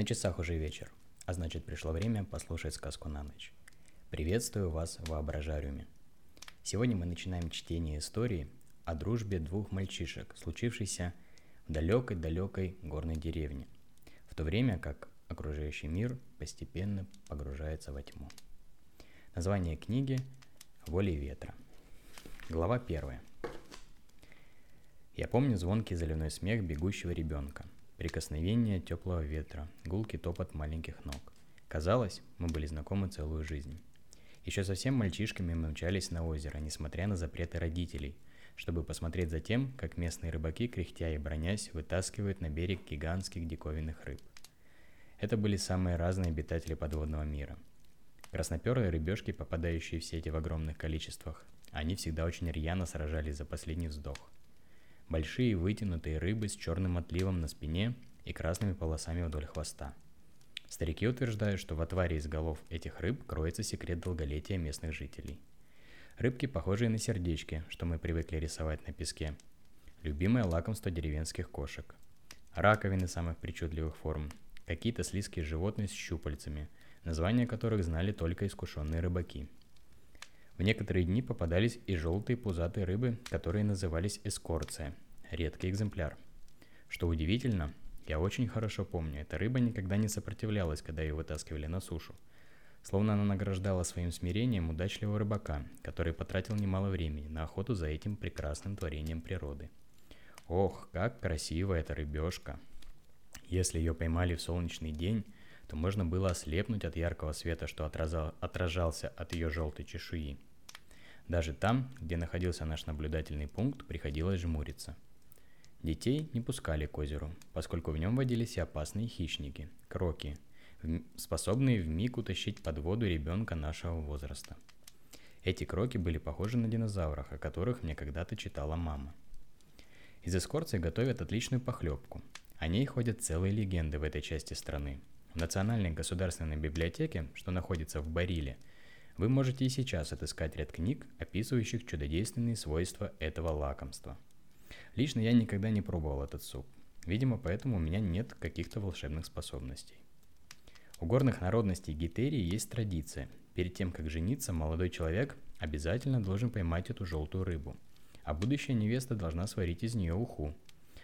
На часах уже вечер, а значит пришло время послушать сказку на ночь. Приветствую вас в Воображариуме. Сегодня мы начинаем чтение истории о дружбе двух мальчишек, случившейся в далекой-далекой горной деревне, в то время как окружающий мир постепенно погружается во тьму. Название книги «Воли ветра». Глава первая. Я помню звонкий заливной смех бегущего ребенка – Прикосновение теплого ветра, гулкий топот маленьких ног. Казалось, мы были знакомы целую жизнь. Еще совсем мальчишками мы мчались на озеро, несмотря на запреты родителей, чтобы посмотреть за тем, как местные рыбаки, кряхтя и бронясь, вытаскивают на берег гигантских диковинных рыб. Это были самые разные обитатели подводного мира. Красноперые рыбешки, попадающие в сети в огромных количествах, они всегда очень рьяно сражались за последний вздох – большие вытянутые рыбы с черным отливом на спине и красными полосами вдоль хвоста. Старики утверждают, что в отваре из голов этих рыб кроется секрет долголетия местных жителей. Рыбки, похожие на сердечки, что мы привыкли рисовать на песке. Любимое лакомство деревенских кошек. Раковины самых причудливых форм. Какие-то слизкие животные с щупальцами, названия которых знали только искушенные рыбаки – в некоторые дни попадались и желтые пузатые рыбы, которые назывались эскорция, редкий экземпляр. Что удивительно, я очень хорошо помню, эта рыба никогда не сопротивлялась, когда ее вытаскивали на сушу. Словно она награждала своим смирением удачливого рыбака, который потратил немало времени на охоту за этим прекрасным творением природы. Ох, как красива эта рыбешка! Если ее поймали в солнечный день, то можно было ослепнуть от яркого света, что отражал, отражался от ее желтой чешуи. Даже там, где находился наш наблюдательный пункт, приходилось жмуриться. Детей не пускали к озеру, поскольку в нем водились и опасные хищники, кроки, способные в миг утащить под воду ребенка нашего возраста. Эти кроки были похожи на динозавров, о которых мне когда-то читала мама. Из эскорции готовят отличную похлебку. О ней ходят целые легенды в этой части страны. В Национальной государственной библиотеке, что находится в Бариле – вы можете и сейчас отыскать ряд книг, описывающих чудодейственные свойства этого лакомства. Лично я никогда не пробовал этот суп. Видимо, поэтому у меня нет каких-то волшебных способностей. У горных народностей Гетерии есть традиция. Перед тем, как жениться, молодой человек обязательно должен поймать эту желтую рыбу, а будущая невеста должна сварить из нее уху.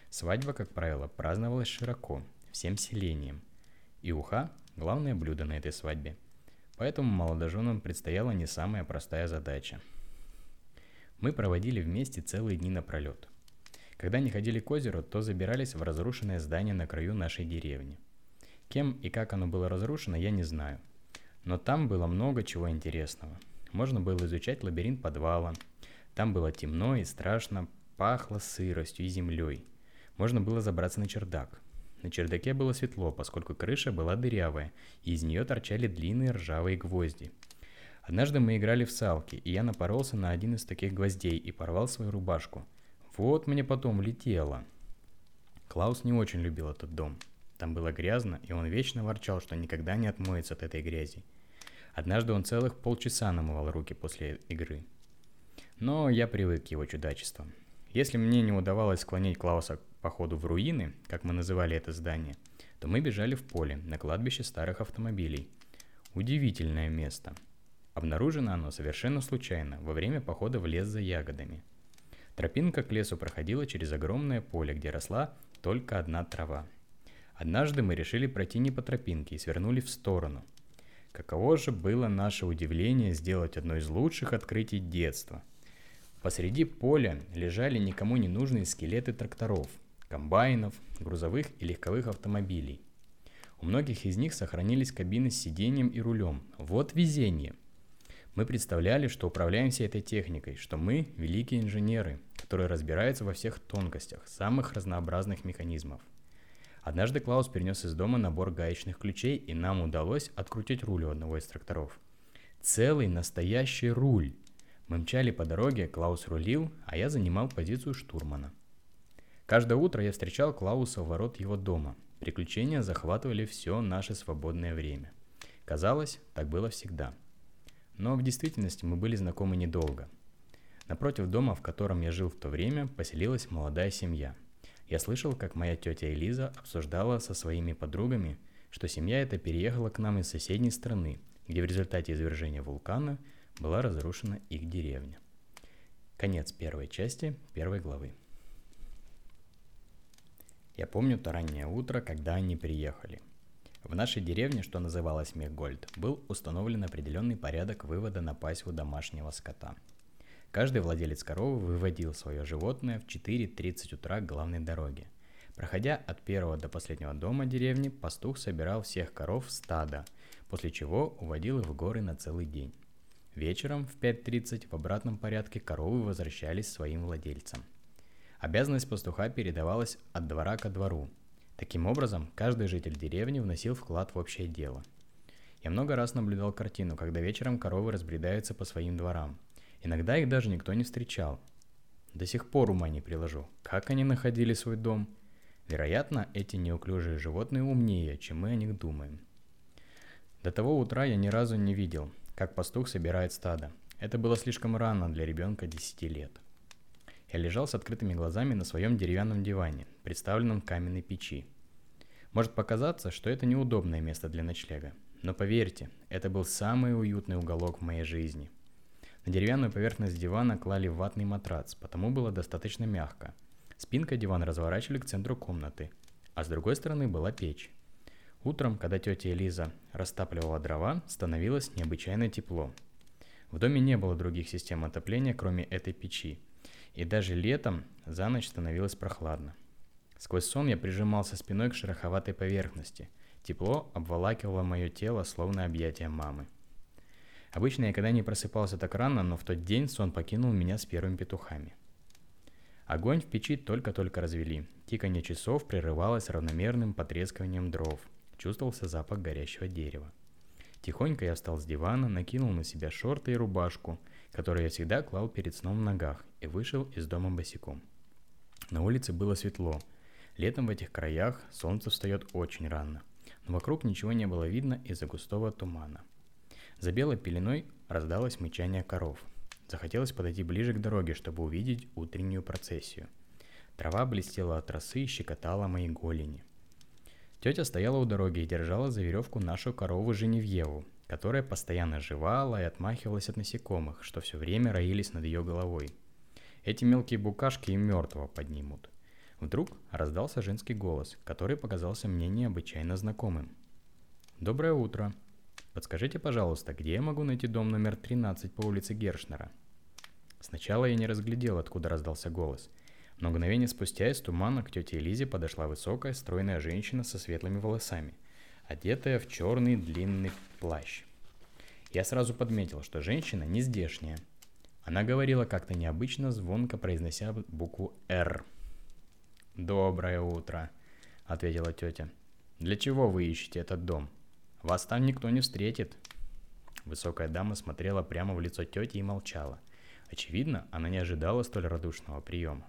Свадьба, как правило, праздновалась широко, всем селением. И уха – главное блюдо на этой свадьбе – Поэтому молодоженам предстояла не самая простая задача. Мы проводили вместе целые дни напролет. Когда не ходили к озеру, то забирались в разрушенное здание на краю нашей деревни. Кем и как оно было разрушено, я не знаю. Но там было много чего интересного. Можно было изучать лабиринт подвала. Там было темно и страшно, пахло сыростью и землей. Можно было забраться на чердак. На чердаке было светло, поскольку крыша была дырявая, и из нее торчали длинные ржавые гвозди. Однажды мы играли в салки, и я напоролся на один из таких гвоздей и порвал свою рубашку. Вот мне потом влетело. Клаус не очень любил этот дом. Там было грязно, и он вечно ворчал, что никогда не отмоется от этой грязи. Однажды он целых полчаса намывал руки после игры. Но я привык к его чудачествам. Если мне не удавалось склонить Клауса к походу в руины, как мы называли это здание, то мы бежали в поле, на кладбище старых автомобилей. Удивительное место. Обнаружено оно совершенно случайно, во время похода в лес за ягодами. Тропинка к лесу проходила через огромное поле, где росла только одна трава. Однажды мы решили пройти не по тропинке и свернули в сторону. Каково же было наше удивление сделать одно из лучших открытий детства – Посреди поля лежали никому не нужные скелеты тракторов, комбайнов, грузовых и легковых автомобилей. У многих из них сохранились кабины с сиденьем и рулем. Вот везение! Мы представляли, что управляем всей этой техникой, что мы – великие инженеры, которые разбираются во всех тонкостях, самых разнообразных механизмов. Однажды Клаус перенес из дома набор гаечных ключей, и нам удалось открутить руль у одного из тракторов. Целый настоящий руль! Мы мчали по дороге, Клаус рулил, а я занимал позицию штурмана. Каждое утро я встречал Клауса у ворот его дома. Приключения захватывали все наше свободное время. Казалось, так было всегда. Но в действительности мы были знакомы недолго. Напротив дома, в котором я жил в то время, поселилась молодая семья. Я слышал, как моя тетя Элиза обсуждала со своими подругами, что семья эта переехала к нам из соседней страны, где в результате извержения вулкана была разрушена их деревня. Конец первой части первой главы. Я помню то раннее утро, когда они приехали. В нашей деревне, что называлась Мехгольд, был установлен определенный порядок вывода на пасеку домашнего скота. Каждый владелец коровы выводил свое животное в 4.30 утра к главной дороге. Проходя от первого до последнего дома деревни, пастух собирал всех коров в стадо, после чего уводил их в горы на целый день. Вечером в 5.30 в обратном порядке коровы возвращались своим владельцам – Обязанность пастуха передавалась от двора ко двору. Таким образом, каждый житель деревни вносил вклад в общее дело. Я много раз наблюдал картину, когда вечером коровы разбредаются по своим дворам. Иногда их даже никто не встречал. До сих пор ума не приложу, как они находили свой дом. Вероятно, эти неуклюжие животные умнее, чем мы о них думаем. До того утра я ни разу не видел, как пастух собирает стадо. Это было слишком рано для ребенка 10 лет. Я лежал с открытыми глазами на своем деревянном диване, представленном каменной печи. Может показаться, что это неудобное место для ночлега, но поверьте, это был самый уютный уголок в моей жизни. На деревянную поверхность дивана клали ватный матрац, потому было достаточно мягко. Спинка дивана разворачивали к центру комнаты, а с другой стороны была печь. Утром, когда тетя Элиза растапливала дрова, становилось необычайно тепло. В доме не было других систем отопления, кроме этой печи, и даже летом за ночь становилось прохладно. Сквозь сон я прижимался спиной к шероховатой поверхности. Тепло обволакивало мое тело, словно объятие мамы. Обычно я никогда не просыпался так рано, но в тот день сон покинул меня с первыми петухами. Огонь в печи только-только развели. Тиканье часов прерывалось равномерным потрескиванием дров. Чувствовался запах горящего дерева. Тихонько я встал с дивана, накинул на себя шорты и рубашку, которые я всегда клал перед сном в ногах, и вышел из дома босиком. На улице было светло. Летом в этих краях солнце встает очень рано, но вокруг ничего не было видно из-за густого тумана. За белой пеленой раздалось мычание коров. Захотелось подойти ближе к дороге, чтобы увидеть утреннюю процессию. Трава блестела от росы и щекотала мои голени. Тетя стояла у дороги и держала за веревку нашу корову Женевьеву, которая постоянно жевала и отмахивалась от насекомых, что все время роились над ее головой. Эти мелкие букашки и мертвого поднимут. Вдруг раздался женский голос, который показался мне необычайно знакомым. «Доброе утро. Подскажите, пожалуйста, где я могу найти дом номер 13 по улице Гершнера?» Сначала я не разглядел, откуда раздался голос. Но мгновение спустя из тумана к тете Элизе подошла высокая, стройная женщина со светлыми волосами – одетая в черный длинный плащ. Я сразу подметил, что женщина не здешняя. Она говорила как-то необычно, звонко произнося букву «Р». «Доброе утро», — ответила тетя. «Для чего вы ищете этот дом? Вас там никто не встретит». Высокая дама смотрела прямо в лицо тети и молчала. Очевидно, она не ожидала столь радушного приема.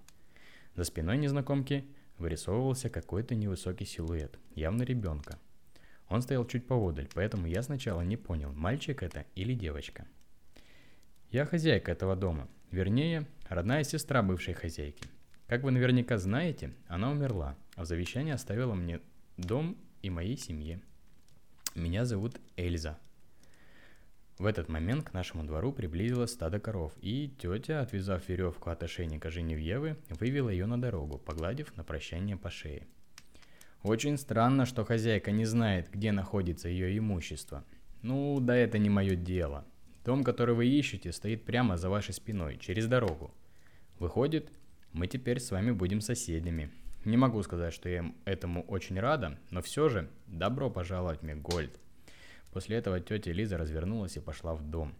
За спиной незнакомки вырисовывался какой-то невысокий силуэт, явно ребенка. Он стоял чуть поодаль, поэтому я сначала не понял, мальчик это или девочка. Я хозяйка этого дома, вернее, родная сестра бывшей хозяйки. Как вы наверняка знаете, она умерла, а в завещании оставила мне дом и моей семье. Меня зовут Эльза. В этот момент к нашему двору приблизилось стадо коров, и тетя, отвязав веревку от ошейника Женевьевы, вывела ее на дорогу, погладив на прощание по шее – очень странно, что хозяйка не знает, где находится ее имущество. Ну, да это не мое дело. Дом, который вы ищете, стоит прямо за вашей спиной, через дорогу. Выходит, мы теперь с вами будем соседями. Не могу сказать, что я этому очень рада, но все же добро пожаловать мне. После этого тетя Лиза развернулась и пошла в дом.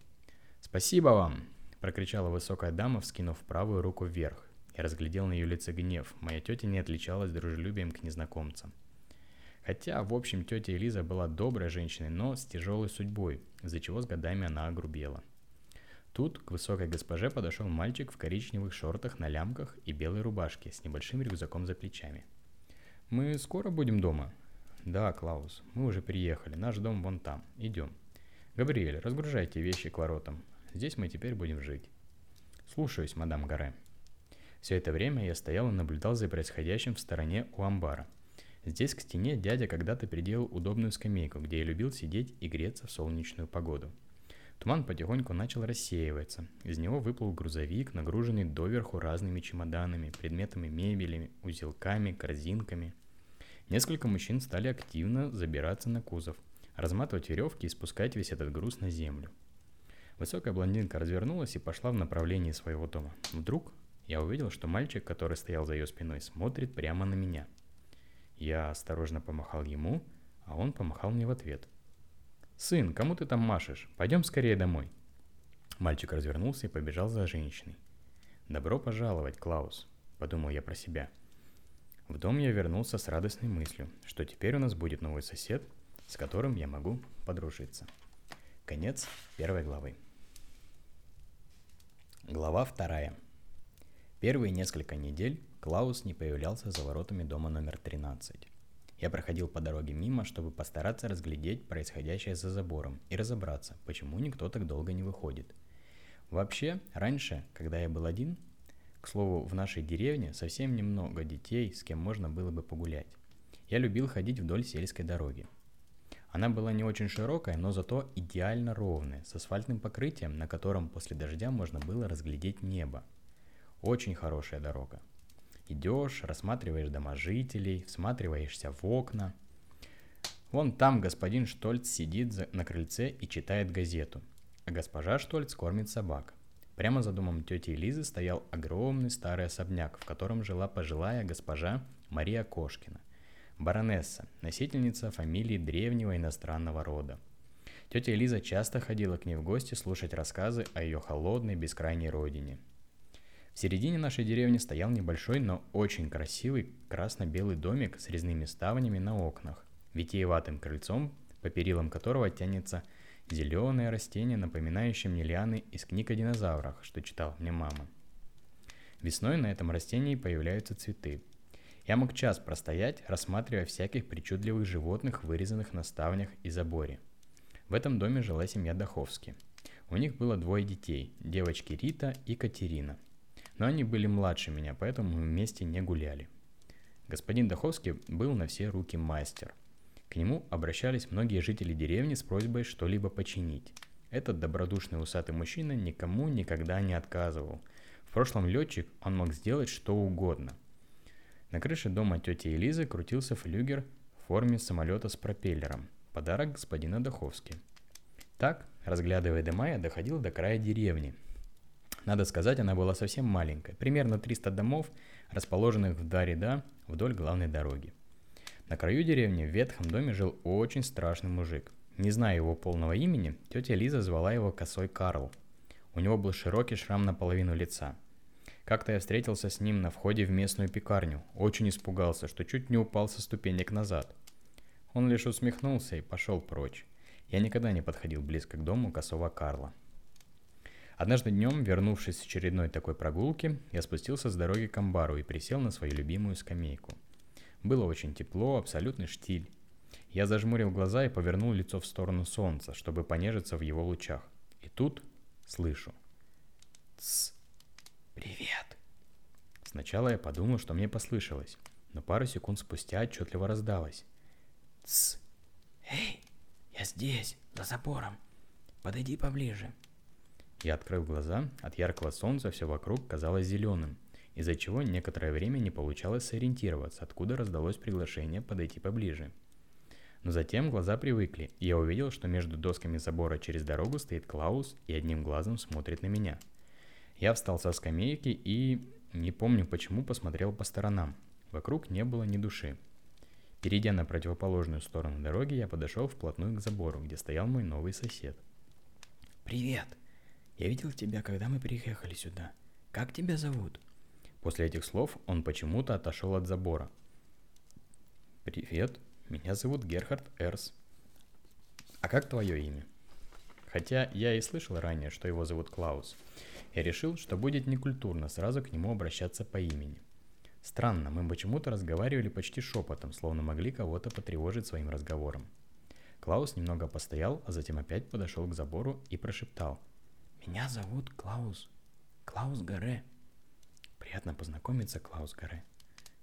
«Спасибо вам!» – прокричала высокая дама, вскинув правую руку вверх. Я разглядел на ее лице гнев. Моя тетя не отличалась дружелюбием к незнакомцам. Хотя, в общем, тетя Элиза была доброй женщиной, но с тяжелой судьбой, из-за чего с годами она огрубела. Тут к высокой госпоже подошел мальчик в коричневых шортах на лямках и белой рубашке с небольшим рюкзаком за плечами. «Мы скоро будем дома?» «Да, Клаус, мы уже приехали, наш дом вон там, идем». «Габриэль, разгружайте вещи к воротам, здесь мы теперь будем жить». «Слушаюсь, мадам Гаре». Все это время я стоял и наблюдал за происходящим в стороне у амбара. Здесь к стене дядя когда-то приделал удобную скамейку, где я любил сидеть и греться в солнечную погоду. Туман потихоньку начал рассеиваться. Из него выплыл грузовик, нагруженный доверху разными чемоданами, предметами мебели, узелками, корзинками. Несколько мужчин стали активно забираться на кузов, разматывать веревки и спускать весь этот груз на землю. Высокая блондинка развернулась и пошла в направлении своего дома. Вдруг я увидел, что мальчик, который стоял за ее спиной, смотрит прямо на меня. Я осторожно помахал ему, а он помахал мне в ответ. «Сын, кому ты там машешь? Пойдем скорее домой». Мальчик развернулся и побежал за женщиной. «Добро пожаловать, Клаус», — подумал я про себя. В дом я вернулся с радостной мыслью, что теперь у нас будет новый сосед, с которым я могу подружиться. Конец первой главы. Глава вторая. Первые несколько недель Клаус не появлялся за воротами дома номер 13. Я проходил по дороге мимо, чтобы постараться разглядеть происходящее за забором и разобраться, почему никто так долго не выходит. Вообще, раньше, когда я был один, к слову, в нашей деревне совсем немного детей, с кем можно было бы погулять. Я любил ходить вдоль сельской дороги – она была не очень широкая, но зато идеально ровная, с асфальтным покрытием, на котором после дождя можно было разглядеть небо. Очень хорошая дорога. Идешь, рассматриваешь дома жителей, всматриваешься в окна. Вон там господин Штольц сидит на крыльце и читает газету, а госпожа Штольц кормит собак. Прямо за домом тети Лизы стоял огромный старый особняк, в котором жила пожилая госпожа Мария Кошкина. Баронесса, носительница фамилии древнего иностранного рода. Тетя Элиза часто ходила к ней в гости слушать рассказы о ее холодной, бескрайней родине. В середине нашей деревни стоял небольшой, но очень красивый красно-белый домик с резными ставнями на окнах, витиеватым крыльцом, по перилам которого тянется зеленое растение, напоминающее мне лианы из книг о динозаврах, что читал мне мама. Весной на этом растении появляются цветы, я мог час простоять, рассматривая всяких причудливых животных, вырезанных на ставнях и заборе. В этом доме жила семья Даховски. У них было двое детей, девочки Рита и Катерина. Но они были младше меня, поэтому мы вместе не гуляли. Господин Даховский был на все руки мастер. К нему обращались многие жители деревни с просьбой что-либо починить. Этот добродушный усатый мужчина никому никогда не отказывал. В прошлом летчик он мог сделать что угодно – на крыше дома тети Элизы крутился флюгер в форме самолета с пропеллером. Подарок господина Даховски. Так, разглядывая дома, я доходил до края деревни. Надо сказать, она была совсем маленькая. Примерно 300 домов, расположенных в два ряда вдоль главной дороги. На краю деревни в ветхом доме жил очень страшный мужик. Не зная его полного имени, тетя Лиза звала его Косой Карл. У него был широкий шрам на половину лица – как-то я встретился с ним на входе в местную пекарню. Очень испугался, что чуть не упал со ступенек назад. Он лишь усмехнулся и пошел прочь. Я никогда не подходил близко к дому косого Карла. Однажды днем, вернувшись с очередной такой прогулки, я спустился с дороги к амбару и присел на свою любимую скамейку. Было очень тепло, абсолютный штиль. Я зажмурил глаза и повернул лицо в сторону солнца, чтобы понежиться в его лучах. И тут слышу. Тсс. «Привет!» Сначала я подумал, что мне послышалось, но пару секунд спустя отчетливо раздалось. «Тсс! Эй, я здесь, за забором. Подойди поближе». Я открыл глаза, от яркого солнца все вокруг казалось зеленым, из-за чего некоторое время не получалось сориентироваться, откуда раздалось приглашение подойти поближе. Но затем глаза привыкли, и я увидел, что между досками забора через дорогу стоит Клаус и одним глазом смотрит на меня – я встал со скамейки и, не помню почему, посмотрел по сторонам. Вокруг не было ни души. Перейдя на противоположную сторону дороги, я подошел вплотную к забору, где стоял мой новый сосед. «Привет! Я видел тебя, когда мы приехали сюда. Как тебя зовут?» После этих слов он почему-то отошел от забора. «Привет, меня зовут Герхард Эрс. А как твое имя?» Хотя я и слышал ранее, что его зовут Клаус. Я решил, что будет некультурно сразу к нему обращаться по имени. Странно, мы почему-то разговаривали почти шепотом, словно могли кого-то потревожить своим разговором. Клаус немного постоял, а затем опять подошел к забору и прошептал. «Меня зовут Клаус. Клаус Гаре». «Приятно познакомиться, Клаус Гаре».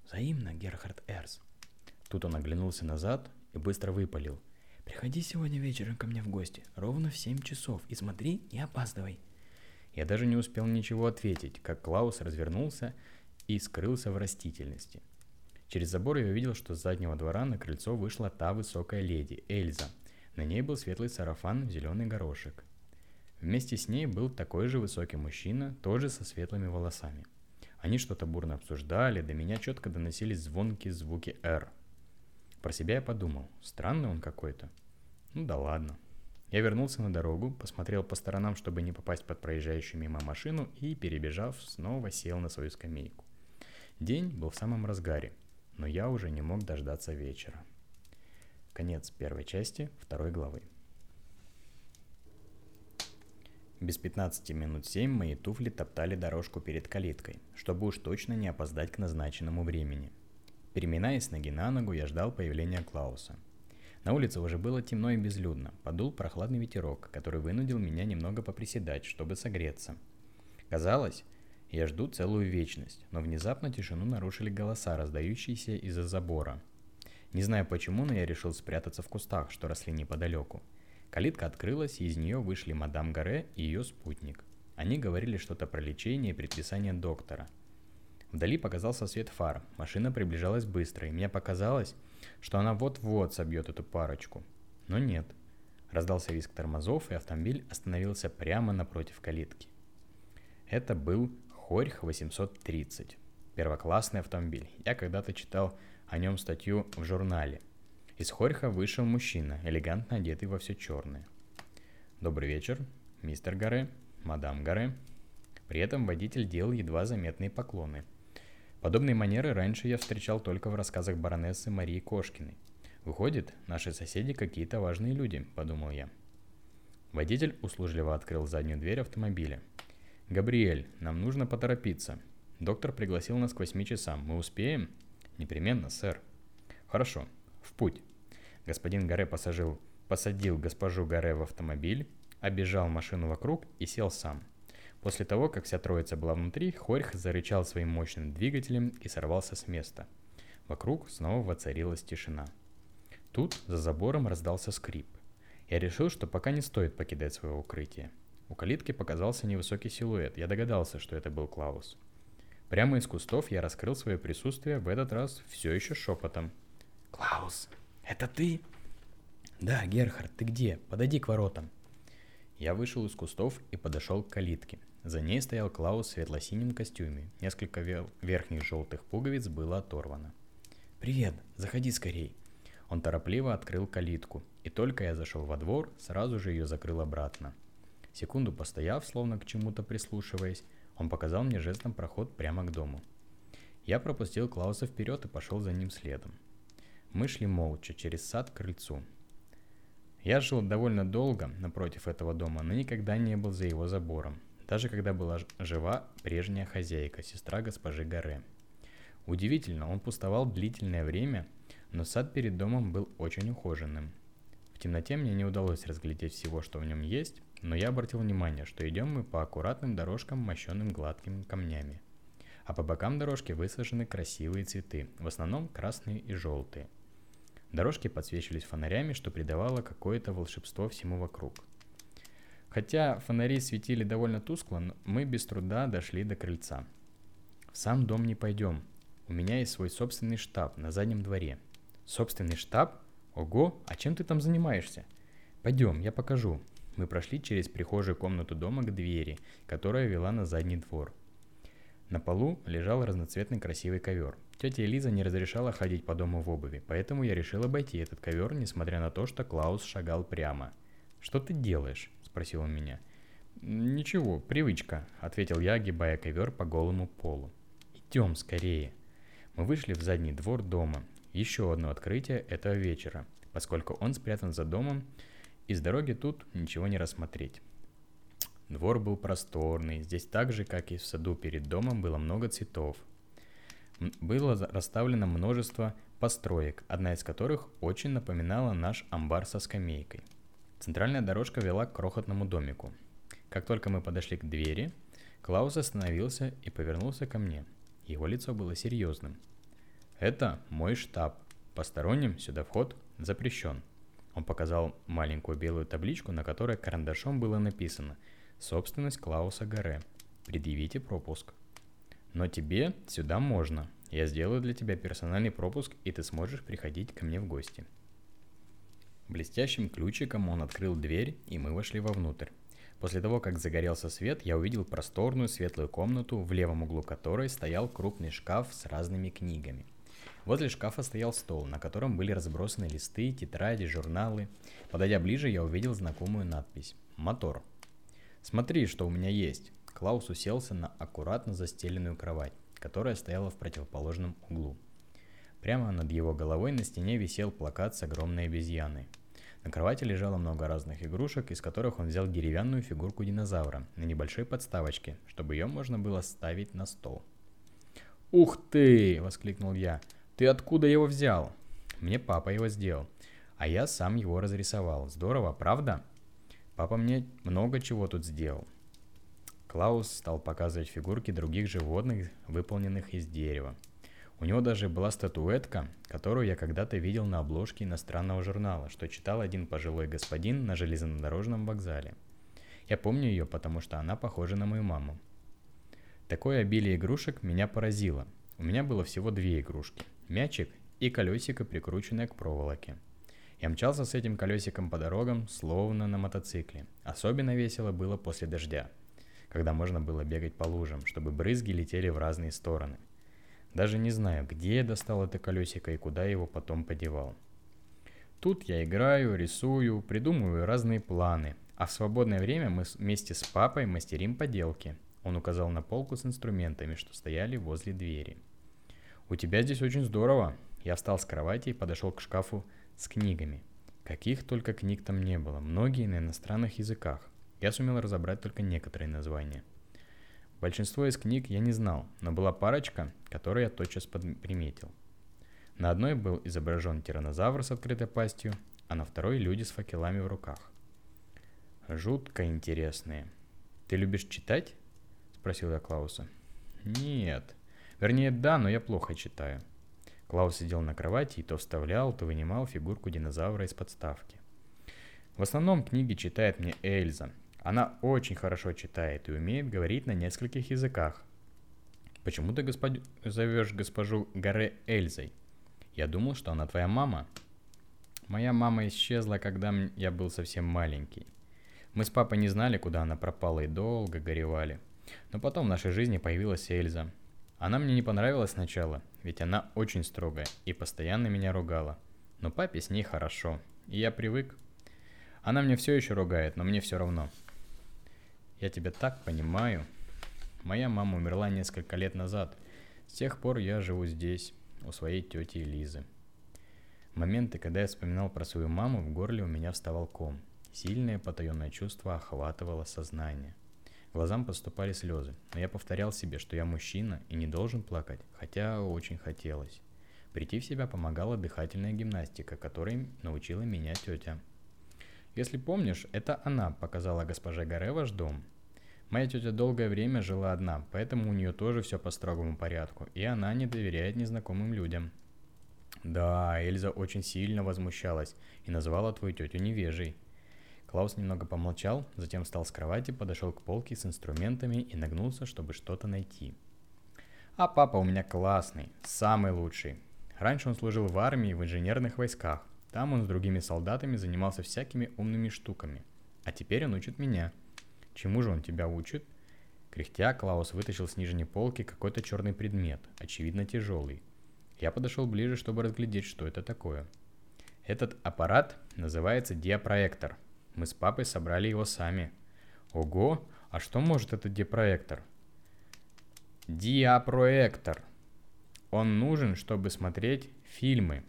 «Взаимно, Герхард Эрс». Тут он оглянулся назад и быстро выпалил. «Приходи сегодня вечером ко мне в гости, ровно в 7 часов, и смотри, не опаздывай». Я даже не успел ничего ответить, как Клаус развернулся и скрылся в растительности. Через забор я увидел, что с заднего двора на крыльцо вышла та высокая леди, Эльза. На ней был светлый сарафан в зеленый горошек. Вместе с ней был такой же высокий мужчина, тоже со светлыми волосами. Они что-то бурно обсуждали, до меня четко доносились звонкие звуки «Р». Про себя я подумал, странный он какой-то. Ну да ладно. Я вернулся на дорогу, посмотрел по сторонам, чтобы не попасть под проезжающую мимо машину и, перебежав, снова сел на свою скамейку. День был в самом разгаре, но я уже не мог дождаться вечера. Конец первой части второй главы. Без 15 минут 7 мои туфли топтали дорожку перед калиткой, чтобы уж точно не опоздать к назначенному времени. Переминаясь ноги на ногу, я ждал появления Клауса. На улице уже было темно и безлюдно, подул прохладный ветерок, который вынудил меня немного поприседать, чтобы согреться. Казалось, я жду целую вечность, но внезапно тишину нарушили голоса, раздающиеся из-за забора. Не знаю почему, но я решил спрятаться в кустах, что росли неподалеку – Калитка открылась, и из нее вышли мадам Гаре и ее спутник. Они говорили что-то про лечение и предписание доктора. Вдали показался свет фар. Машина приближалась быстро, и мне показалось, что она вот-вот собьет эту парочку. Но нет. Раздался визг тормозов, и автомобиль остановился прямо напротив калитки. Это был Хорьх 830. Первоклассный автомобиль. Я когда-то читал о нем статью в журнале – из Хорьха вышел мужчина, элегантно одетый во все черное. «Добрый вечер, мистер Гаре, мадам Гаре». При этом водитель делал едва заметные поклоны. Подобные манеры раньше я встречал только в рассказах баронессы Марии Кошкиной. Выходит, наши соседи какие-то важные люди, подумал я. Водитель услужливо открыл заднюю дверь автомобиля. «Габриэль, нам нужно поторопиться. Доктор пригласил нас к восьми часам. Мы успеем?» «Непременно, сэр». «Хорошо в путь. Господин Гаре посажил, посадил госпожу Гаре в автомобиль, обежал машину вокруг и сел сам. После того, как вся троица была внутри, Хорьх зарычал своим мощным двигателем и сорвался с места. Вокруг снова воцарилась тишина. Тут за забором раздался скрип. Я решил, что пока не стоит покидать свое укрытие. У калитки показался невысокий силуэт. Я догадался, что это был Клаус. Прямо из кустов я раскрыл свое присутствие, в этот раз все еще шепотом – «Клаус, это ты?» «Да, Герхард, ты где? Подойди к воротам». Я вышел из кустов и подошел к калитке. За ней стоял Клаус в светло-синем костюме. Несколько верхних желтых пуговиц было оторвано. «Привет, заходи скорей». Он торопливо открыл калитку, и только я зашел во двор, сразу же ее закрыл обратно. Секунду постояв, словно к чему-то прислушиваясь, он показал мне жестом проход прямо к дому. Я пропустил Клауса вперед и пошел за ним следом. Мы шли молча через сад к крыльцу. Я жил довольно долго напротив этого дома, но никогда не был за его забором, даже когда была жива прежняя хозяйка, сестра госпожи Гаре. Удивительно, он пустовал длительное время, но сад перед домом был очень ухоженным. В темноте мне не удалось разглядеть всего, что в нем есть, но я обратил внимание, что идем мы по аккуратным дорожкам, мощенным гладкими камнями. А по бокам дорожки высажены красивые цветы, в основном красные и желтые – Дорожки подсвечивались фонарями, что придавало какое-то волшебство всему вокруг. Хотя фонари светили довольно тускло, мы без труда дошли до крыльца. В сам дом не пойдем. У меня есть свой собственный штаб на заднем дворе. Собственный штаб? Ого, а чем ты там занимаешься? Пойдем, я покажу. Мы прошли через прихожую комнату дома к двери, которая вела на задний двор. На полу лежал разноцветный красивый ковер. Тетя Элиза не разрешала ходить по дому в обуви, поэтому я решил обойти этот ковер, несмотря на то, что Клаус шагал прямо. «Что ты делаешь?» – спросил он меня. «Ничего, привычка», – ответил я, огибая ковер по голому полу. «Идем скорее». Мы вышли в задний двор дома. Еще одно открытие этого вечера, поскольку он спрятан за домом, и с дороги тут ничего не рассмотреть. Двор был просторный, здесь так же, как и в саду перед домом, было много цветов, было расставлено множество построек, одна из которых очень напоминала наш амбар со скамейкой. Центральная дорожка вела к крохотному домику. Как только мы подошли к двери, Клаус остановился и повернулся ко мне. Его лицо было серьезным. «Это мой штаб. Посторонним сюда вход запрещен. Он показал маленькую белую табличку, на которой карандашом было написано «Собственность Клауса Гаре. Предъявите пропуск». Но тебе сюда можно. Я сделаю для тебя персональный пропуск, и ты сможешь приходить ко мне в гости. Блестящим ключиком он открыл дверь, и мы вошли вовнутрь. После того, как загорелся свет, я увидел просторную светлую комнату, в левом углу которой стоял крупный шкаф с разными книгами. Возле шкафа стоял стол, на котором были разбросаны листы, тетради, журналы. Подойдя ближе, я увидел знакомую надпись «Мотор». «Смотри, что у меня есть!» Клаус уселся на аккуратно застеленную кровать, которая стояла в противоположном углу. Прямо над его головой на стене висел плакат с огромной обезьяной. На кровати лежало много разных игрушек, из которых он взял деревянную фигурку динозавра на небольшой подставочке, чтобы ее можно было ставить на стол. «Ух ты!» – воскликнул я. «Ты откуда его взял?» «Мне папа его сделал, а я сам его разрисовал. Здорово, правда?» «Папа мне много чего тут сделал. Клаус стал показывать фигурки других животных, выполненных из дерева. У него даже была статуэтка, которую я когда-то видел на обложке иностранного журнала, что читал один пожилой господин на железнодорожном вокзале. Я помню ее, потому что она похожа на мою маму. Такое обилие игрушек меня поразило. У меня было всего две игрушки. Мячик и колесико, прикрученное к проволоке. Я мчался с этим колесиком по дорогам, словно на мотоцикле. Особенно весело было после дождя – когда можно было бегать по лужам, чтобы брызги летели в разные стороны. Даже не знаю, где я достал это колесико и куда его потом подевал. Тут я играю, рисую, придумываю разные планы, а в свободное время мы вместе с папой мастерим поделки. Он указал на полку с инструментами, что стояли возле двери. «У тебя здесь очень здорово!» Я встал с кровати и подошел к шкафу с книгами. Каких только книг там не было, многие на иностранных языках. Я сумел разобрать только некоторые названия. Большинство из книг я не знал, но была парочка, которую я тотчас приметил. На одной был изображен тиранозавр с открытой пастью, а на второй люди с факелами в руках. Жутко интересные. Ты любишь читать? Спросил я Клауса. Нет. Вернее, да, но я плохо читаю. Клаус сидел на кровати и то вставлял, то вынимал фигурку динозавра из подставки. В основном книги читает мне Эльза, она очень хорошо читает и умеет говорить на нескольких языках. Почему ты господ... зовешь госпожу Гаре Эльзой? Я думал, что она твоя мама. Моя мама исчезла, когда я был совсем маленький. Мы с папой не знали, куда она пропала и долго горевали. Но потом в нашей жизни появилась Эльза. Она мне не понравилась сначала, ведь она очень строгая и постоянно меня ругала. Но папе с ней хорошо, и я привык. Она мне все еще ругает, но мне все равно. Я тебя так понимаю. Моя мама умерла несколько лет назад. С тех пор я живу здесь, у своей тети Лизы. Моменты, когда я вспоминал про свою маму, в горле у меня вставал ком. Сильное потаенное чувство охватывало сознание. Глазам поступали слезы, но я повторял себе, что я мужчина и не должен плакать, хотя очень хотелось. Прийти в себя помогала дыхательная гимнастика, которой научила меня тетя. Если помнишь, это она показала госпоже Гаре ваш дом. Моя тетя долгое время жила одна, поэтому у нее тоже все по строгому порядку, и она не доверяет незнакомым людям. Да, Эльза очень сильно возмущалась и назвала твою тетю невежей. Клаус немного помолчал, затем встал с кровати, подошел к полке с инструментами и нагнулся, чтобы что-то найти. А папа у меня классный, самый лучший. Раньше он служил в армии в инженерных войсках. Там он с другими солдатами занимался всякими умными штуками. А теперь он учит меня. Чему же он тебя учит? Кряхтя, Клаус вытащил с нижней полки какой-то черный предмет, очевидно тяжелый. Я подошел ближе, чтобы разглядеть, что это такое. Этот аппарат называется диапроектор. Мы с папой собрали его сами. Ого, а что может этот диапроектор? Диапроектор. Он нужен, чтобы смотреть фильмы,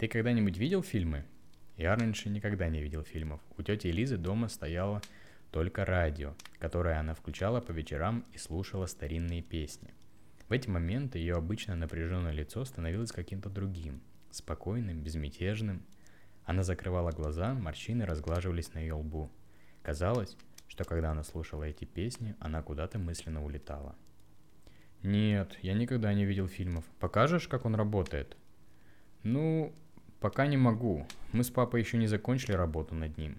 ты когда-нибудь видел фильмы? Я раньше никогда не видел фильмов. У тети Лизы дома стояло только радио, которое она включала по вечерам и слушала старинные песни. В эти моменты ее обычно напряженное лицо становилось каким-то другим, спокойным, безмятежным. Она закрывала глаза, морщины разглаживались на ее лбу. Казалось, что когда она слушала эти песни, она куда-то мысленно улетала. «Нет, я никогда не видел фильмов. Покажешь, как он работает?» Ну, пока не могу. Мы с папой еще не закончили работу над ним.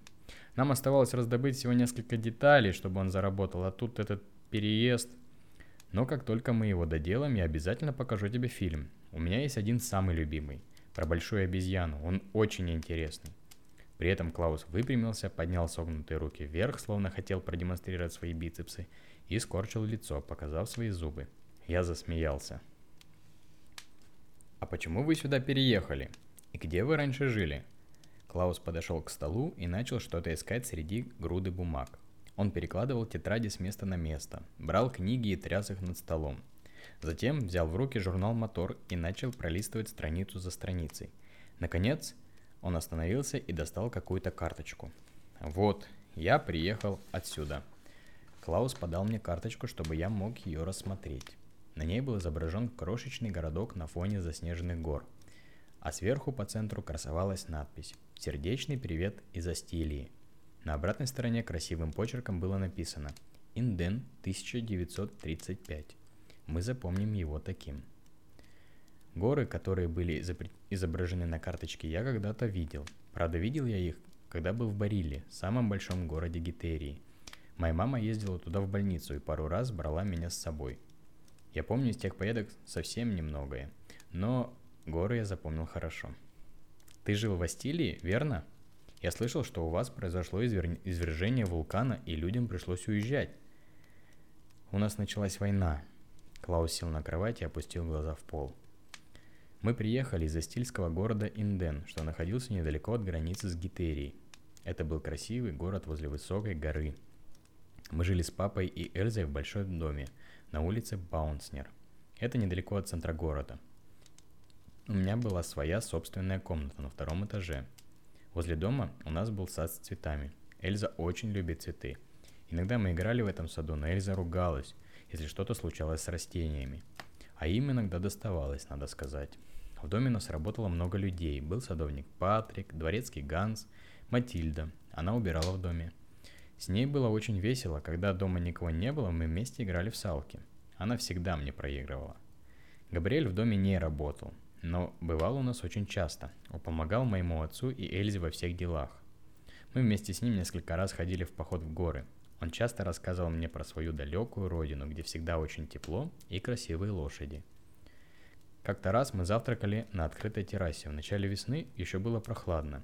Нам оставалось раздобыть всего несколько деталей, чтобы он заработал, а тут этот переезд. Но как только мы его доделаем, я обязательно покажу тебе фильм. У меня есть один самый любимый. Про большую обезьяну. Он очень интересный. При этом Клаус выпрямился, поднял согнутые руки вверх, словно хотел продемонстрировать свои бицепсы, и скорчил лицо, показав свои зубы. Я засмеялся. «А почему вы сюда переехали? И где вы раньше жили?» Клаус подошел к столу и начал что-то искать среди груды бумаг. Он перекладывал тетради с места на место, брал книги и тряс их над столом. Затем взял в руки журнал «Мотор» и начал пролистывать страницу за страницей. Наконец, он остановился и достал какую-то карточку. «Вот, я приехал отсюда». Клаус подал мне карточку, чтобы я мог ее рассмотреть. На ней был изображен крошечный городок на фоне заснеженных гор. А сверху по центру красовалась надпись «Сердечный привет из Астилии». На обратной стороне красивым почерком было написано «Инден 1935». Мы запомним его таким – Горы, которые были изображены на карточке, я когда-то видел. Правда, видел я их, когда был в Барилле, самом большом городе Гитерии. Моя мама ездила туда в больницу и пару раз брала меня с собой. Я помню из тех поездок совсем немногое, но горы я запомнил хорошо. Ты жил в Астилии, верно? Я слышал, что у вас произошло извер... извержение вулкана, и людям пришлось уезжать. У нас началась война. Клаус сел на кровать и опустил глаза в пол. Мы приехали из астильского города Инден, что находился недалеко от границы с Гитерией. Это был красивый город возле высокой горы. Мы жили с папой и Эльзой в большом доме на улице Баунснер. Это недалеко от центра города. У меня была своя собственная комната на втором этаже. Возле дома у нас был сад с цветами. Эльза очень любит цветы. Иногда мы играли в этом саду, но Эльза ругалась, если что-то случалось с растениями. А им иногда доставалось, надо сказать. В доме у нас работало много людей. Был садовник Патрик, дворецкий Ганс, Матильда. Она убирала в доме. С ней было очень весело. Когда дома никого не было, мы вместе играли в салки. Она всегда мне проигрывала. Габриэль в доме не работал, но бывал у нас очень часто. Он помогал моему отцу и Эльзе во всех делах. Мы вместе с ним несколько раз ходили в поход в горы. Он часто рассказывал мне про свою далекую родину, где всегда очень тепло и красивые лошади – как-то раз мы завтракали на открытой террасе. В начале весны еще было прохладно,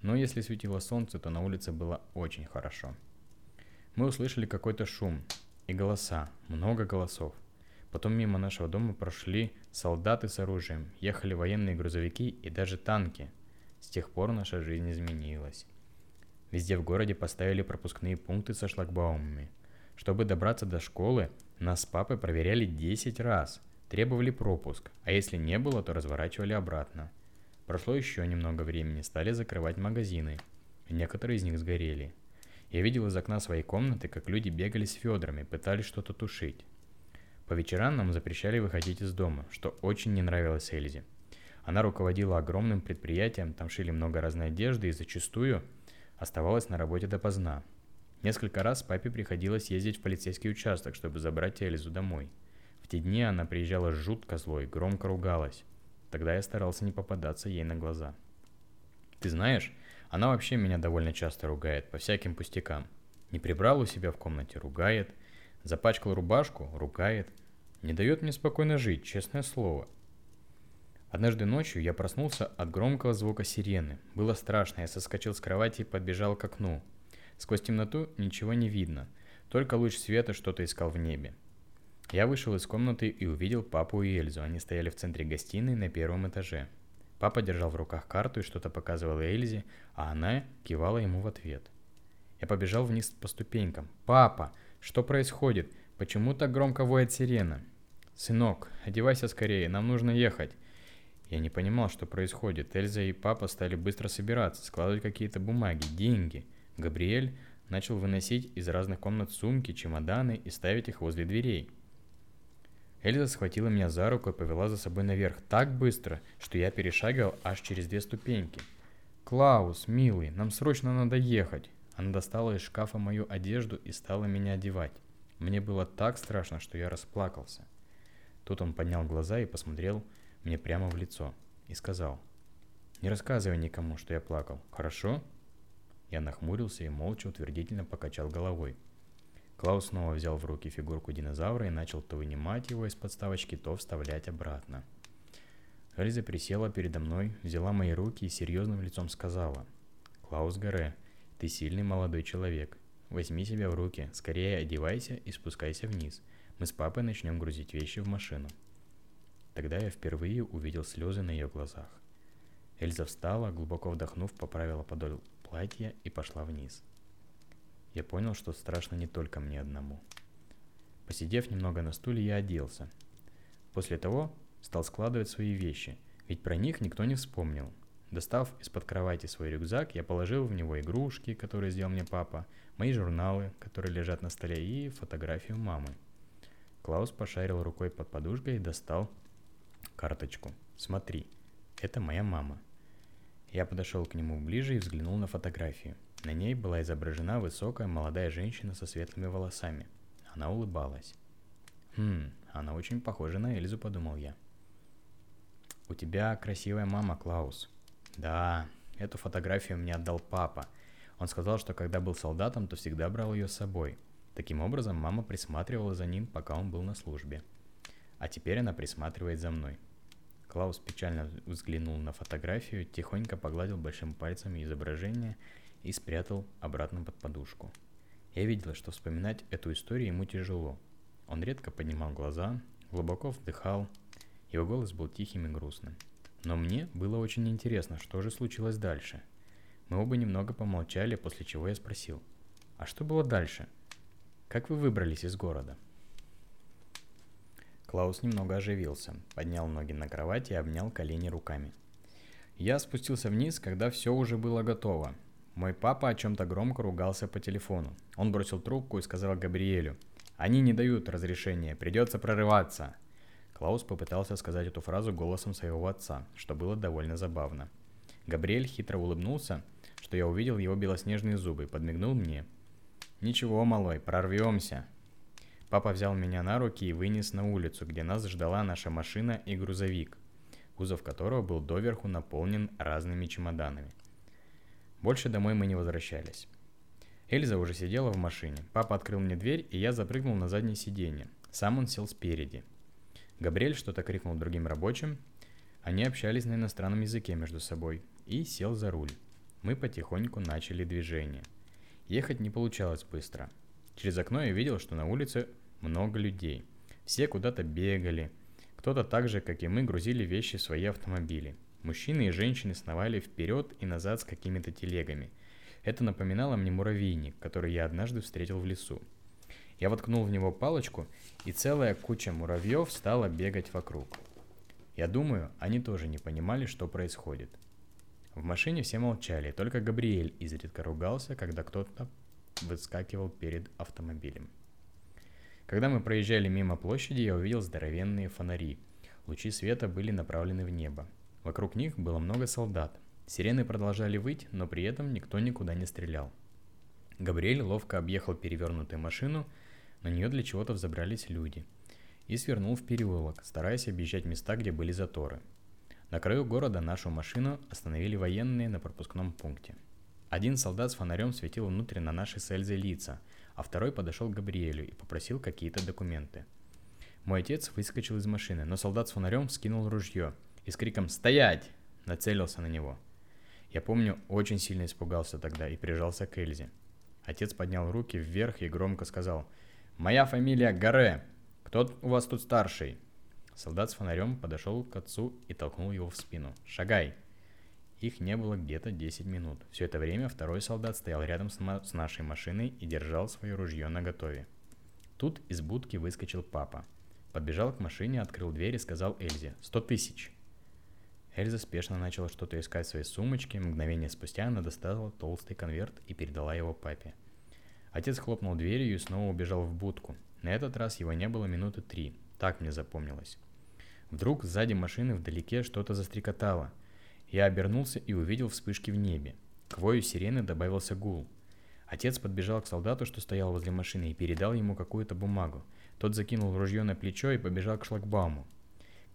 но если светило солнце, то на улице было очень хорошо. Мы услышали какой-то шум и голоса, много голосов. Потом мимо нашего дома прошли солдаты с оружием, ехали военные грузовики и даже танки. С тех пор наша жизнь изменилась. Везде в городе поставили пропускные пункты со шлагбаумами. Чтобы добраться до школы, нас с папой проверяли 10 раз – Требовали пропуск, а если не было, то разворачивали обратно. Прошло еще немного времени, стали закрывать магазины. Некоторые из них сгорели. Я видел из окна своей комнаты, как люди бегали с федрами, пытались что-то тушить. По вечерам нам запрещали выходить из дома, что очень не нравилось Эльзе. Она руководила огромным предприятием, там шили много разной одежды и зачастую оставалась на работе допоздна. Несколько раз папе приходилось ездить в полицейский участок, чтобы забрать Эльзу домой – в те дни она приезжала жутко злой, громко ругалась. Тогда я старался не попадаться ей на глаза. Ты знаешь, она вообще меня довольно часто ругает, по всяким пустякам. Не прибрал у себя в комнате, ругает. Запачкал рубашку, ругает. Не дает мне спокойно жить, честное слово. Однажды ночью я проснулся от громкого звука сирены. Было страшно, я соскочил с кровати и подбежал к окну. Сквозь темноту ничего не видно, только луч света что-то искал в небе. Я вышел из комнаты и увидел папу и Эльзу. Они стояли в центре гостиной на первом этаже. Папа держал в руках карту и что-то показывал Эльзе, а она кивала ему в ответ. Я побежал вниз по ступенькам. «Папа, что происходит? Почему так громко воет сирена?» «Сынок, одевайся скорее, нам нужно ехать». Я не понимал, что происходит. Эльза и папа стали быстро собираться, складывать какие-то бумаги, деньги. Габриэль начал выносить из разных комнат сумки, чемоданы и ставить их возле дверей. Эльза схватила меня за руку и повела за собой наверх так быстро, что я перешагивал аж через две ступеньки. «Клаус, милый, нам срочно надо ехать!» Она достала из шкафа мою одежду и стала меня одевать. Мне было так страшно, что я расплакался. Тут он поднял глаза и посмотрел мне прямо в лицо и сказал, Не рассказывай никому, что я плакал, хорошо? Я нахмурился и молча утвердительно покачал головой. Клаус снова взял в руки фигурку динозавра и начал то вынимать его из подставочки, то вставлять обратно. Эльза присела передо мной, взяла мои руки и серьезным лицом сказала. «Клаус Гаре, ты сильный молодой человек. Возьми себя в руки, скорее одевайся и спускайся вниз. Мы с папой начнем грузить вещи в машину». Тогда я впервые увидел слезы на ее глазах. Эльза встала, глубоко вдохнув, поправила подол платья и пошла вниз. Я понял, что страшно не только мне одному. Посидев немного на стуле, я оделся. После того стал складывать свои вещи, ведь про них никто не вспомнил. Достав из-под кровати свой рюкзак, я положил в него игрушки, которые сделал мне папа, мои журналы, которые лежат на столе, и фотографию мамы. Клаус пошарил рукой под подушкой и достал карточку. «Смотри, это моя мама». Я подошел к нему ближе и взглянул на фотографию. На ней была изображена высокая молодая женщина со светлыми волосами. Она улыбалась. «Хм, она очень похожа на Эльзу», — подумал я. «У тебя красивая мама, Клаус». «Да, эту фотографию мне отдал папа. Он сказал, что когда был солдатом, то всегда брал ее с собой. Таким образом, мама присматривала за ним, пока он был на службе. А теперь она присматривает за мной. Клаус печально взглянул на фотографию, тихонько погладил большим пальцем изображение и спрятал обратно под подушку. Я видела, что вспоминать эту историю ему тяжело. Он редко поднимал глаза, глубоко вдыхал, его голос был тихим и грустным. Но мне было очень интересно, что же случилось дальше. Мы оба немного помолчали, после чего я спросил, а что было дальше? Как вы выбрались из города? Клаус немного оживился, поднял ноги на кровати и обнял колени руками. Я спустился вниз, когда все уже было готово. Мой папа о чем-то громко ругался по телефону. Он бросил трубку и сказал Габриэлю, «Они не дают разрешения, придется прорываться». Клаус попытался сказать эту фразу голосом своего отца, что было довольно забавно. Габриэль хитро улыбнулся, что я увидел его белоснежные зубы подмигнул мне. «Ничего, малой, прорвемся», Папа взял меня на руки и вынес на улицу, где нас ждала наша машина и грузовик, кузов которого был доверху наполнен разными чемоданами. Больше домой мы не возвращались. Эльза уже сидела в машине. Папа открыл мне дверь, и я запрыгнул на заднее сиденье. Сам он сел спереди. Габриэль что-то крикнул другим рабочим. Они общались на иностранном языке между собой. И сел за руль. Мы потихоньку начали движение. Ехать не получалось быстро. Через окно я видел, что на улице много людей. Все куда-то бегали. Кто-то так же, как и мы, грузили вещи в свои автомобили. Мужчины и женщины сновали вперед и назад с какими-то телегами. Это напоминало мне муравейник, который я однажды встретил в лесу. Я воткнул в него палочку, и целая куча муравьев стала бегать вокруг. Я думаю, они тоже не понимали, что происходит. В машине все молчали, только Габриэль изредка ругался, когда кто-то выскакивал перед автомобилем. Когда мы проезжали мимо площади, я увидел здоровенные фонари. Лучи света были направлены в небо. Вокруг них было много солдат. Сирены продолжали выть, но при этом никто никуда не стрелял. Габриэль ловко объехал перевернутую машину, на нее для чего-то взобрались люди. И свернул в переулок, стараясь объезжать места, где были заторы. На краю города нашу машину остановили военные на пропускном пункте – один солдат с фонарем светил внутрь на наши с Эльзой лица, а второй подошел к Габриэлю и попросил какие-то документы. Мой отец выскочил из машины, но солдат с фонарем скинул ружье и с криком «Стоять!» нацелился на него. Я помню, очень сильно испугался тогда и прижался к Эльзе. Отец поднял руки вверх и громко сказал «Моя фамилия Гаре! Кто у вас тут старший?» Солдат с фонарем подошел к отцу и толкнул его в спину. «Шагай!» Их не было где-то 10 минут. Все это время второй солдат стоял рядом с, нашей машиной и держал свое ружье наготове. Тут из будки выскочил папа. Подбежал к машине, открыл дверь и сказал Эльзе «Сто тысяч!». Эльза спешно начала что-то искать в своей сумочке, мгновение спустя она достала толстый конверт и передала его папе. Отец хлопнул дверью и снова убежал в будку. На этот раз его не было минуты три, так мне запомнилось. Вдруг сзади машины вдалеке что-то застрекотало – я обернулся и увидел вспышки в небе. К вою сирены добавился гул. Отец подбежал к солдату, что стоял возле машины, и передал ему какую-то бумагу. Тот закинул ружье на плечо и побежал к шлагбауму.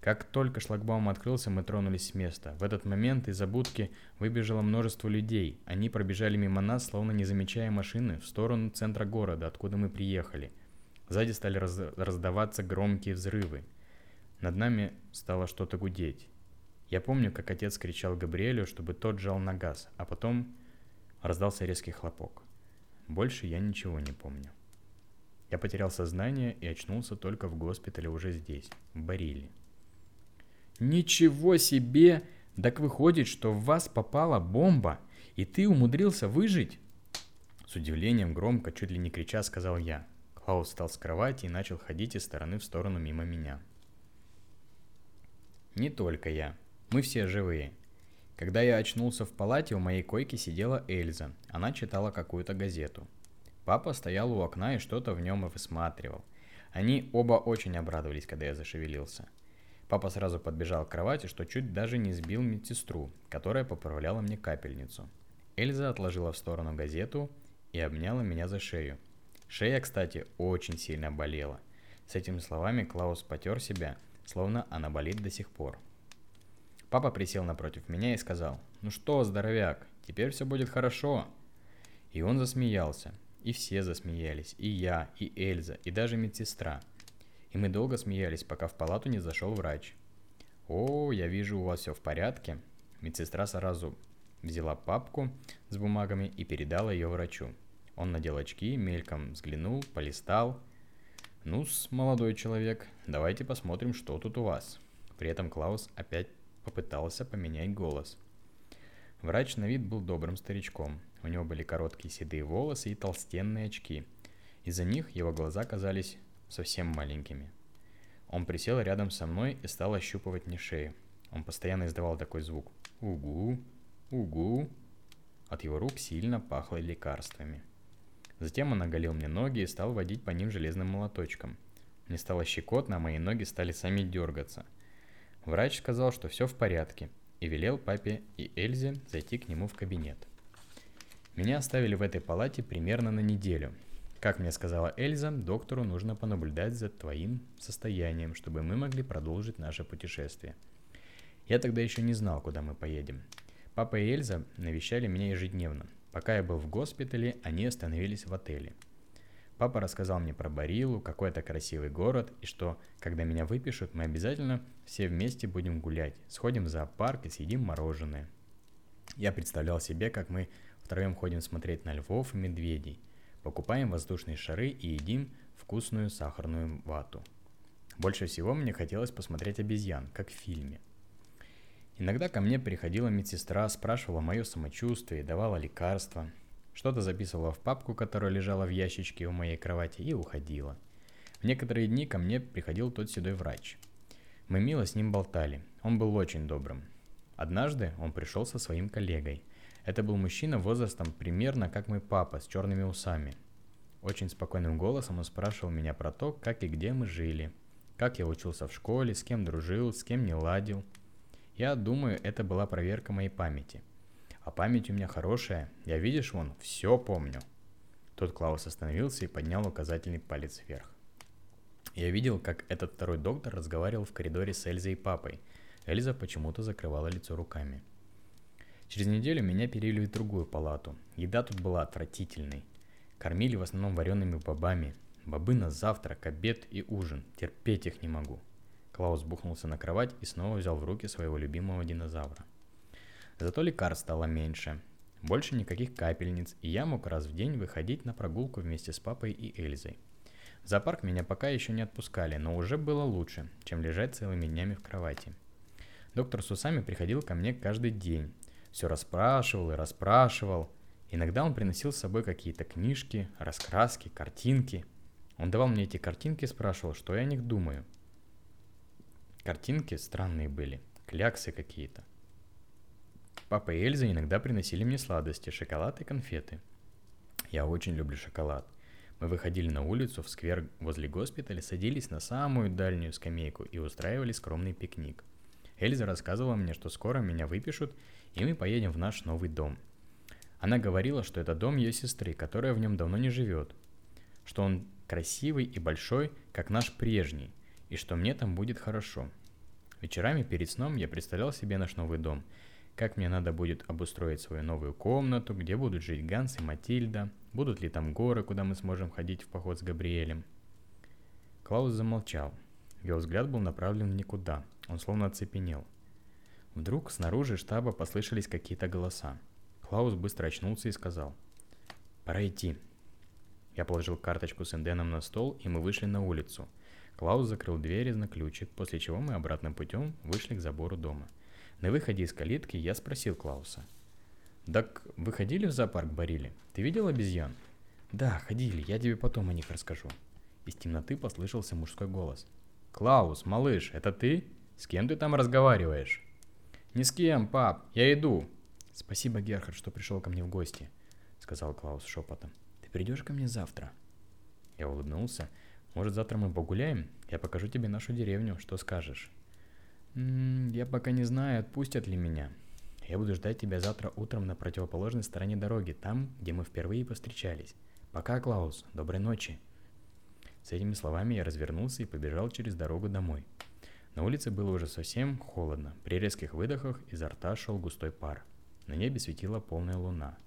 Как только шлагбаум открылся, мы тронулись с места. В этот момент из-за будки выбежало множество людей. Они пробежали мимо нас, словно не замечая машины, в сторону центра города, откуда мы приехали. Сзади стали раз- раздаваться громкие взрывы. Над нами стало что-то гудеть. Я помню, как отец кричал Габриэлю, чтобы тот жал на газ, а потом раздался резкий хлопок. Больше я ничего не помню. Я потерял сознание и очнулся только в госпитале уже здесь, в Бариле. Ничего себе! Так выходит, что в вас попала бомба, и ты умудрился выжить? С удивлением громко, чуть ли не крича, сказал я. Клаус встал с кровати и начал ходить из стороны в сторону мимо меня. Не только я. Мы все живые. Когда я очнулся в палате, у моей койки сидела Эльза. Она читала какую-то газету. Папа стоял у окна и что-то в нем высматривал. Они оба очень обрадовались, когда я зашевелился. Папа сразу подбежал к кровати, что чуть даже не сбил медсестру, которая поправляла мне капельницу. Эльза отложила в сторону газету и обняла меня за шею. Шея, кстати, очень сильно болела. С этими словами Клаус потер себя, словно она болит до сих пор. Папа присел напротив меня и сказал, «Ну что, здоровяк, теперь все будет хорошо». И он засмеялся. И все засмеялись, и я, и Эльза, и даже медсестра. И мы долго смеялись, пока в палату не зашел врач. «О, я вижу, у вас все в порядке». Медсестра сразу взяла папку с бумагами и передала ее врачу. Он надел очки, мельком взглянул, полистал. ну молодой человек, давайте посмотрим, что тут у вас». При этом Клаус опять попытался поменять голос. Врач на вид был добрым старичком. У него были короткие седые волосы и толстенные очки. Из-за них его глаза казались совсем маленькими. Он присел рядом со мной и стал ощупывать мне шею. Он постоянно издавал такой звук. Угу, угу. От его рук сильно пахло лекарствами. Затем он оголил мне ноги и стал водить по ним железным молоточком. Мне стало щекотно, а мои ноги стали сами дергаться – Врач сказал, что все в порядке, и велел папе и Эльзе зайти к нему в кабинет. Меня оставили в этой палате примерно на неделю. Как мне сказала Эльза, доктору нужно понаблюдать за твоим состоянием, чтобы мы могли продолжить наше путешествие. Я тогда еще не знал, куда мы поедем. Папа и Эльза навещали меня ежедневно. Пока я был в госпитале, они остановились в отеле – Папа рассказал мне про Барилу, какой это красивый город, и что, когда меня выпишут, мы обязательно все вместе будем гулять, сходим в зоопарк и съедим мороженое. Я представлял себе, как мы втроем ходим смотреть на львов и медведей, покупаем воздушные шары и едим вкусную сахарную вату. Больше всего мне хотелось посмотреть обезьян, как в фильме. Иногда ко мне приходила медсестра, спрашивала мое самочувствие, давала лекарства – что-то записывала в папку, которая лежала в ящичке у моей кровати, и уходила. В некоторые дни ко мне приходил тот седой врач. Мы мило с ним болтали. Он был очень добрым. Однажды он пришел со своим коллегой. Это был мужчина возрастом примерно как мой папа, с черными усами. Очень спокойным голосом он спрашивал меня про то, как и где мы жили, как я учился в школе, с кем дружил, с кем не ладил. Я думаю, это была проверка моей памяти – а память у меня хорошая. Я, видишь, вон, все помню. Тот Клаус остановился и поднял указательный палец вверх. Я видел, как этот второй доктор разговаривал в коридоре с Эльзой и папой. Эльза почему-то закрывала лицо руками. Через неделю меня перевели в другую палату. Еда тут была отвратительной. Кормили в основном вареными бобами. Бобы на завтрак, обед и ужин. Терпеть их не могу. Клаус бухнулся на кровать и снова взял в руки своего любимого динозавра. Зато лекарств стало меньше. Больше никаких капельниц, и я мог раз в день выходить на прогулку вместе с папой и Эльзой. В зоопарк меня пока еще не отпускали, но уже было лучше, чем лежать целыми днями в кровати. Доктор с усами приходил ко мне каждый день. Все расспрашивал и расспрашивал. Иногда он приносил с собой какие-то книжки, раскраски, картинки. Он давал мне эти картинки и спрашивал, что я о них думаю. Картинки странные были, кляксы какие-то. Папа и Эльза иногда приносили мне сладости, шоколад и конфеты. Я очень люблю шоколад. Мы выходили на улицу, в сквер возле госпиталя, садились на самую дальнюю скамейку и устраивали скромный пикник. Эльза рассказывала мне, что скоро меня выпишут, и мы поедем в наш новый дом. Она говорила, что это дом ее сестры, которая в нем давно не живет, что он красивый и большой, как наш прежний, и что мне там будет хорошо. Вечерами перед сном я представлял себе наш новый дом. Как мне надо будет обустроить свою новую комнату, где будут жить Ганс и Матильда, будут ли там горы, куда мы сможем ходить в поход с Габриэлем. Клаус замолчал. Его взгляд был направлен никуда. Он словно оцепенел. Вдруг снаружи штаба послышались какие-то голоса. Клаус быстро очнулся и сказал. «Пора идти». Я положил карточку с Энденом на стол, и мы вышли на улицу. Клаус закрыл дверь на ключик, после чего мы обратным путем вышли к забору дома. На выходе из калитки я спросил Клауса. «Так вы ходили в зоопарк Барили? Ты видел обезьян?» «Да, ходили, я тебе потом о них расскажу». Из темноты послышался мужской голос. «Клаус, малыш, это ты? С кем ты там разговариваешь?» «Ни с кем, пап, я иду». «Спасибо, Герхард, что пришел ко мне в гости», — сказал Клаус шепотом. «Ты придешь ко мне завтра?» Я улыбнулся. «Может, завтра мы погуляем? Я покажу тебе нашу деревню, что скажешь?» «М-м, «Я пока не знаю, отпустят ли меня. Я буду ждать тебя завтра утром на противоположной стороне дороги, там, где мы впервые повстречались. Пока, Клаус, доброй ночи!» С этими словами я развернулся и побежал через дорогу домой. На улице было уже совсем холодно. При резких выдохах изо рта шел густой пар. На небе светила полная луна.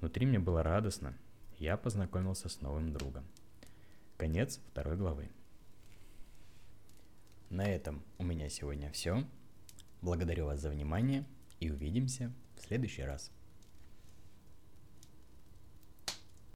Внутри мне было радостно. Я познакомился с новым другом. Конец второй главы. На этом у меня сегодня все. Благодарю вас за внимание и увидимся в следующий раз.